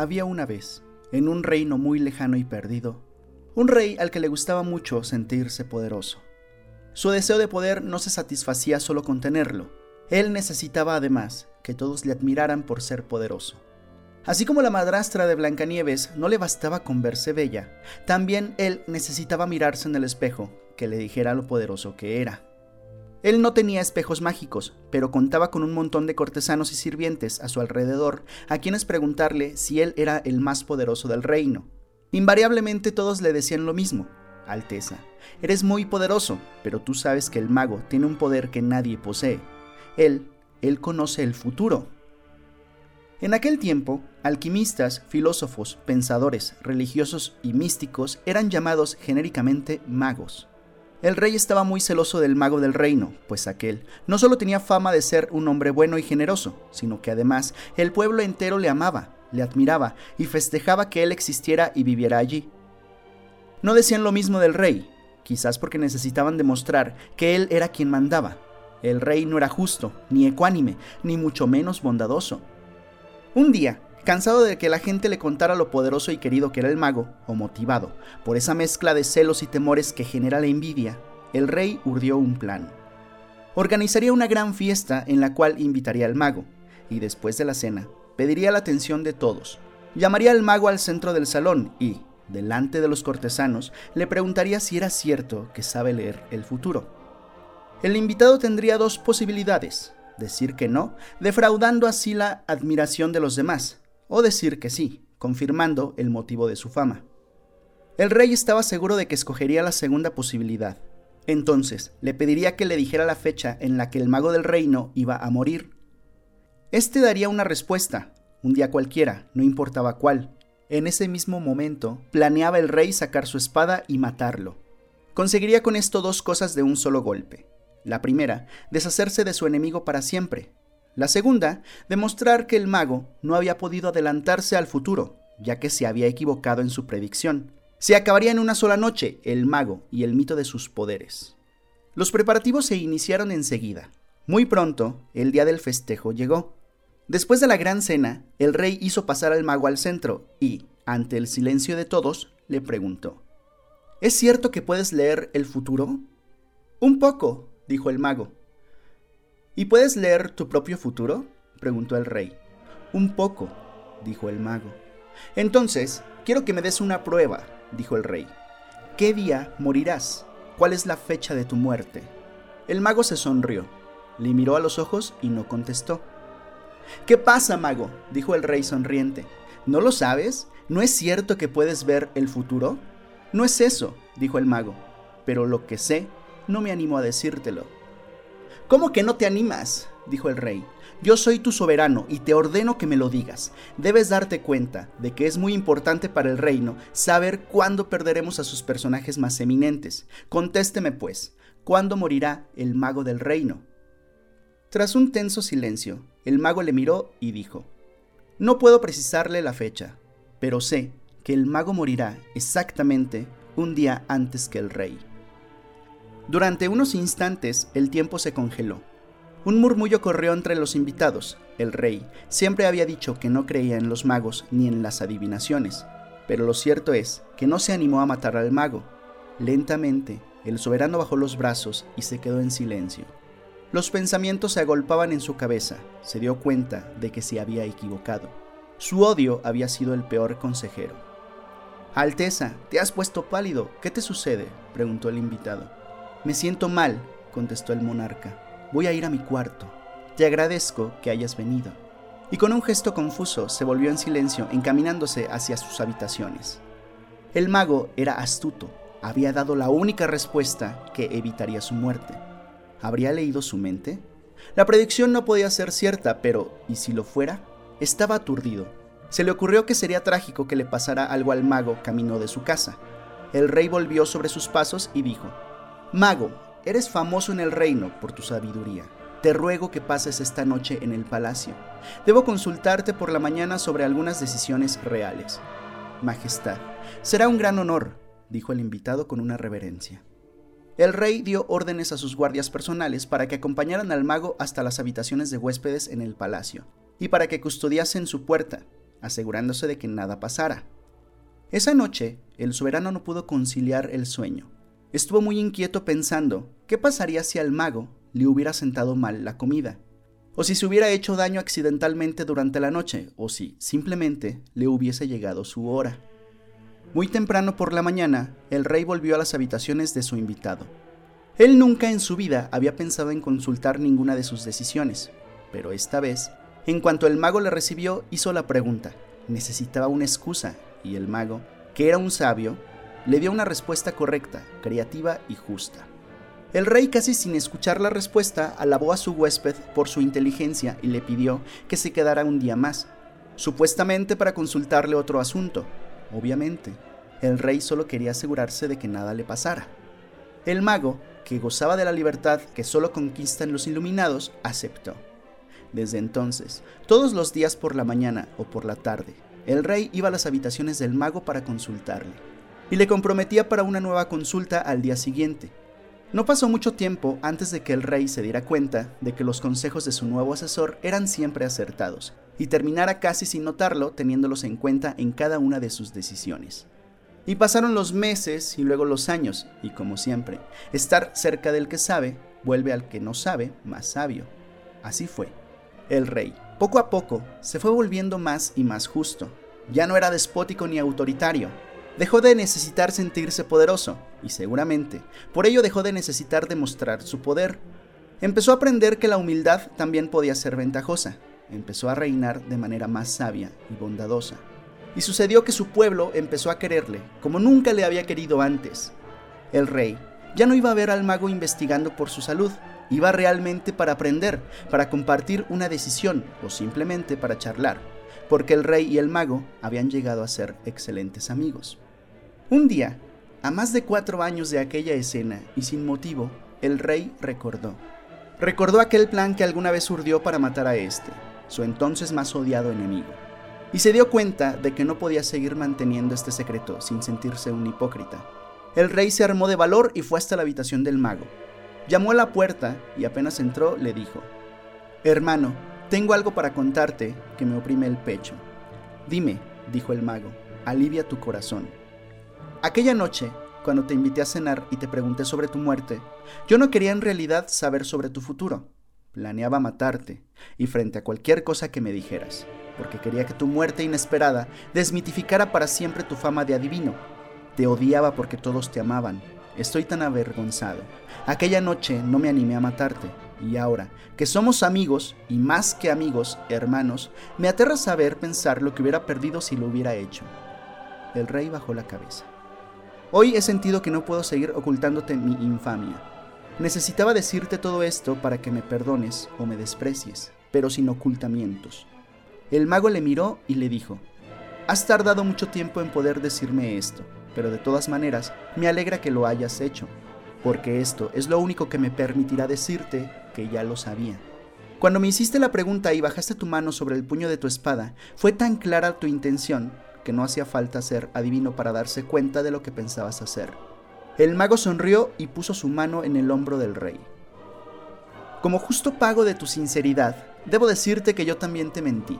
Había una vez, en un reino muy lejano y perdido, un rey al que le gustaba mucho sentirse poderoso. Su deseo de poder no se satisfacía solo con tenerlo, él necesitaba además que todos le admiraran por ser poderoso. Así como la madrastra de Blancanieves no le bastaba con verse bella, también él necesitaba mirarse en el espejo que le dijera lo poderoso que era. Él no tenía espejos mágicos, pero contaba con un montón de cortesanos y sirvientes a su alrededor, a quienes preguntarle si él era el más poderoso del reino. Invariablemente todos le decían lo mismo, Alteza, eres muy poderoso, pero tú sabes que el mago tiene un poder que nadie posee. Él, él conoce el futuro. En aquel tiempo, alquimistas, filósofos, pensadores, religiosos y místicos eran llamados genéricamente magos. El rey estaba muy celoso del mago del reino, pues aquel no solo tenía fama de ser un hombre bueno y generoso, sino que además el pueblo entero le amaba, le admiraba y festejaba que él existiera y viviera allí. No decían lo mismo del rey, quizás porque necesitaban demostrar que él era quien mandaba. El rey no era justo, ni ecuánime, ni mucho menos bondadoso. Un día, Cansado de que la gente le contara lo poderoso y querido que era el mago, o motivado por esa mezcla de celos y temores que genera la envidia, el rey urdió un plan. Organizaría una gran fiesta en la cual invitaría al mago, y después de la cena, pediría la atención de todos. Llamaría al mago al centro del salón y, delante de los cortesanos, le preguntaría si era cierto que sabe leer el futuro. El invitado tendría dos posibilidades, decir que no, defraudando así la admiración de los demás, o decir que sí, confirmando el motivo de su fama. El rey estaba seguro de que escogería la segunda posibilidad. Entonces, le pediría que le dijera la fecha en la que el mago del reino iba a morir. Este daría una respuesta, un día cualquiera, no importaba cuál. En ese mismo momento, planeaba el rey sacar su espada y matarlo. Conseguiría con esto dos cosas de un solo golpe. La primera, deshacerse de su enemigo para siempre, la segunda, demostrar que el mago no había podido adelantarse al futuro, ya que se había equivocado en su predicción. Se acabaría en una sola noche el mago y el mito de sus poderes. Los preparativos se iniciaron enseguida. Muy pronto, el día del festejo llegó. Después de la gran cena, el rey hizo pasar al mago al centro y, ante el silencio de todos, le preguntó, ¿Es cierto que puedes leer el futuro? Un poco, dijo el mago. ¿Y puedes leer tu propio futuro? preguntó el rey. Un poco, dijo el mago. Entonces, quiero que me des una prueba, dijo el rey. ¿Qué día morirás? ¿Cuál es la fecha de tu muerte? El mago se sonrió, le miró a los ojos y no contestó. ¿Qué pasa, mago? dijo el rey sonriente. ¿No lo sabes? ¿No es cierto que puedes ver el futuro? No es eso, dijo el mago, pero lo que sé, no me animo a decírtelo. ¿Cómo que no te animas? dijo el rey. Yo soy tu soberano y te ordeno que me lo digas. Debes darte cuenta de que es muy importante para el reino saber cuándo perderemos a sus personajes más eminentes. Contésteme, pues, ¿cuándo morirá el mago del reino? Tras un tenso silencio, el mago le miró y dijo, No puedo precisarle la fecha, pero sé que el mago morirá exactamente un día antes que el rey. Durante unos instantes el tiempo se congeló. Un murmullo corrió entre los invitados. El rey siempre había dicho que no creía en los magos ni en las adivinaciones, pero lo cierto es que no se animó a matar al mago. Lentamente, el soberano bajó los brazos y se quedó en silencio. Los pensamientos se agolpaban en su cabeza. Se dio cuenta de que se había equivocado. Su odio había sido el peor consejero. Alteza, te has puesto pálido. ¿Qué te sucede? preguntó el invitado. Me siento mal, contestó el monarca. Voy a ir a mi cuarto. Te agradezco que hayas venido. Y con un gesto confuso se volvió en silencio encaminándose hacia sus habitaciones. El mago era astuto, había dado la única respuesta que evitaría su muerte. ¿Habría leído su mente? La predicción no podía ser cierta, pero ¿y si lo fuera? Estaba aturdido. Se le ocurrió que sería trágico que le pasara algo al mago camino de su casa. El rey volvió sobre sus pasos y dijo, Mago, eres famoso en el reino por tu sabiduría. Te ruego que pases esta noche en el palacio. Debo consultarte por la mañana sobre algunas decisiones reales. Majestad, será un gran honor, dijo el invitado con una reverencia. El rey dio órdenes a sus guardias personales para que acompañaran al mago hasta las habitaciones de huéspedes en el palacio, y para que custodiasen su puerta. asegurándose de que nada pasara. Esa noche, el soberano no pudo conciliar el sueño. Estuvo muy inquieto pensando qué pasaría si al mago le hubiera sentado mal la comida, o si se hubiera hecho daño accidentalmente durante la noche, o si simplemente le hubiese llegado su hora. Muy temprano por la mañana, el rey volvió a las habitaciones de su invitado. Él nunca en su vida había pensado en consultar ninguna de sus decisiones, pero esta vez, en cuanto el mago le recibió, hizo la pregunta. Necesitaba una excusa y el mago, que era un sabio, le dio una respuesta correcta, creativa y justa. El rey, casi sin escuchar la respuesta, alabó a su huésped por su inteligencia y le pidió que se quedara un día más, supuestamente para consultarle otro asunto. Obviamente, el rey solo quería asegurarse de que nada le pasara. El mago, que gozaba de la libertad que solo conquistan los iluminados, aceptó. Desde entonces, todos los días por la mañana o por la tarde, el rey iba a las habitaciones del mago para consultarle, y le comprometía para una nueva consulta al día siguiente. No pasó mucho tiempo antes de que el rey se diera cuenta de que los consejos de su nuevo asesor eran siempre acertados, y terminara casi sin notarlo teniéndolos en cuenta en cada una de sus decisiones. Y pasaron los meses y luego los años, y como siempre, estar cerca del que sabe vuelve al que no sabe más sabio. Así fue. El rey, poco a poco, se fue volviendo más y más justo. Ya no era despótico ni autoritario. Dejó de necesitar sentirse poderoso, y seguramente por ello dejó de necesitar demostrar su poder. Empezó a aprender que la humildad también podía ser ventajosa. Empezó a reinar de manera más sabia y bondadosa. Y sucedió que su pueblo empezó a quererle, como nunca le había querido antes. El rey ya no iba a ver al mago investigando por su salud, Iba realmente para aprender, para compartir una decisión o simplemente para charlar, porque el rey y el mago habían llegado a ser excelentes amigos. Un día, a más de cuatro años de aquella escena y sin motivo, el rey recordó. Recordó aquel plan que alguna vez urdió para matar a este, su entonces más odiado enemigo, y se dio cuenta de que no podía seguir manteniendo este secreto sin sentirse un hipócrita. El rey se armó de valor y fue hasta la habitación del mago, Llamó a la puerta y apenas entró le dijo, Hermano, tengo algo para contarte que me oprime el pecho. Dime, dijo el mago, alivia tu corazón. Aquella noche, cuando te invité a cenar y te pregunté sobre tu muerte, yo no quería en realidad saber sobre tu futuro. Planeaba matarte, y frente a cualquier cosa que me dijeras, porque quería que tu muerte inesperada desmitificara para siempre tu fama de adivino. Te odiaba porque todos te amaban, Estoy tan avergonzado. Aquella noche no me animé a matarte. Y ahora, que somos amigos, y más que amigos, hermanos, me aterra saber pensar lo que hubiera perdido si lo hubiera hecho. El rey bajó la cabeza. Hoy he sentido que no puedo seguir ocultándote mi infamia. Necesitaba decirte todo esto para que me perdones o me desprecies, pero sin ocultamientos. El mago le miró y le dijo, Has tardado mucho tiempo en poder decirme esto pero de todas maneras me alegra que lo hayas hecho, porque esto es lo único que me permitirá decirte que ya lo sabía. Cuando me hiciste la pregunta y bajaste tu mano sobre el puño de tu espada, fue tan clara tu intención que no hacía falta ser adivino para darse cuenta de lo que pensabas hacer. El mago sonrió y puso su mano en el hombro del rey. Como justo pago de tu sinceridad, debo decirte que yo también te mentí.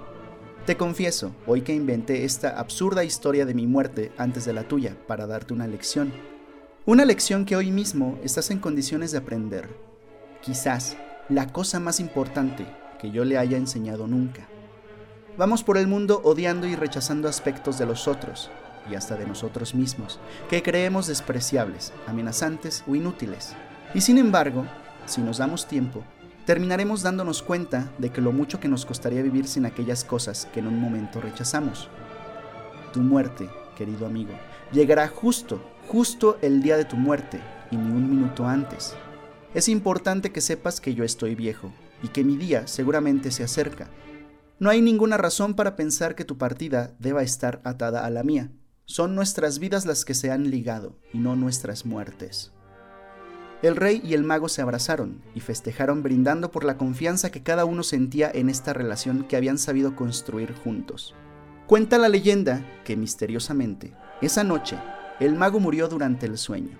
Te confieso, hoy que inventé esta absurda historia de mi muerte antes de la tuya para darte una lección. Una lección que hoy mismo estás en condiciones de aprender. Quizás la cosa más importante que yo le haya enseñado nunca. Vamos por el mundo odiando y rechazando aspectos de los otros y hasta de nosotros mismos, que creemos despreciables, amenazantes o inútiles. Y sin embargo, si nos damos tiempo, terminaremos dándonos cuenta de que lo mucho que nos costaría vivir sin aquellas cosas que en un momento rechazamos. Tu muerte, querido amigo, llegará justo, justo el día de tu muerte y ni un minuto antes. Es importante que sepas que yo estoy viejo y que mi día seguramente se acerca. No hay ninguna razón para pensar que tu partida deba estar atada a la mía. Son nuestras vidas las que se han ligado y no nuestras muertes. El rey y el mago se abrazaron y festejaron brindando por la confianza que cada uno sentía en esta relación que habían sabido construir juntos. Cuenta la leyenda que misteriosamente, esa noche, el mago murió durante el sueño.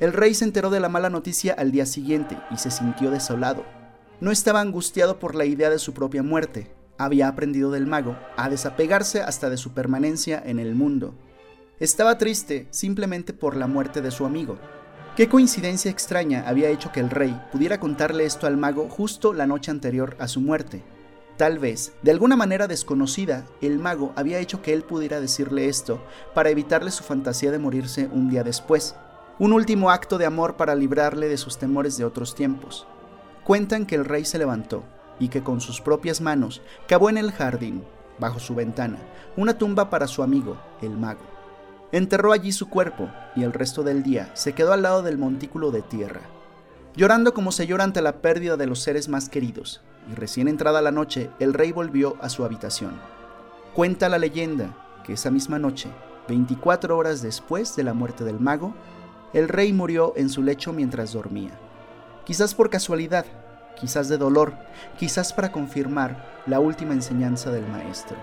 El rey se enteró de la mala noticia al día siguiente y se sintió desolado. No estaba angustiado por la idea de su propia muerte, había aprendido del mago a desapegarse hasta de su permanencia en el mundo. Estaba triste simplemente por la muerte de su amigo. Qué coincidencia extraña había hecho que el rey pudiera contarle esto al mago justo la noche anterior a su muerte. Tal vez, de alguna manera desconocida, el mago había hecho que él pudiera decirle esto para evitarle su fantasía de morirse un día después, un último acto de amor para librarle de sus temores de otros tiempos. Cuentan que el rey se levantó y que con sus propias manos cavó en el jardín, bajo su ventana, una tumba para su amigo, el mago. Enterró allí su cuerpo y el resto del día se quedó al lado del montículo de tierra, llorando como se llora ante la pérdida de los seres más queridos, y recién entrada la noche el rey volvió a su habitación. Cuenta la leyenda que esa misma noche, 24 horas después de la muerte del mago, el rey murió en su lecho mientras dormía. Quizás por casualidad, quizás de dolor, quizás para confirmar la última enseñanza del maestro.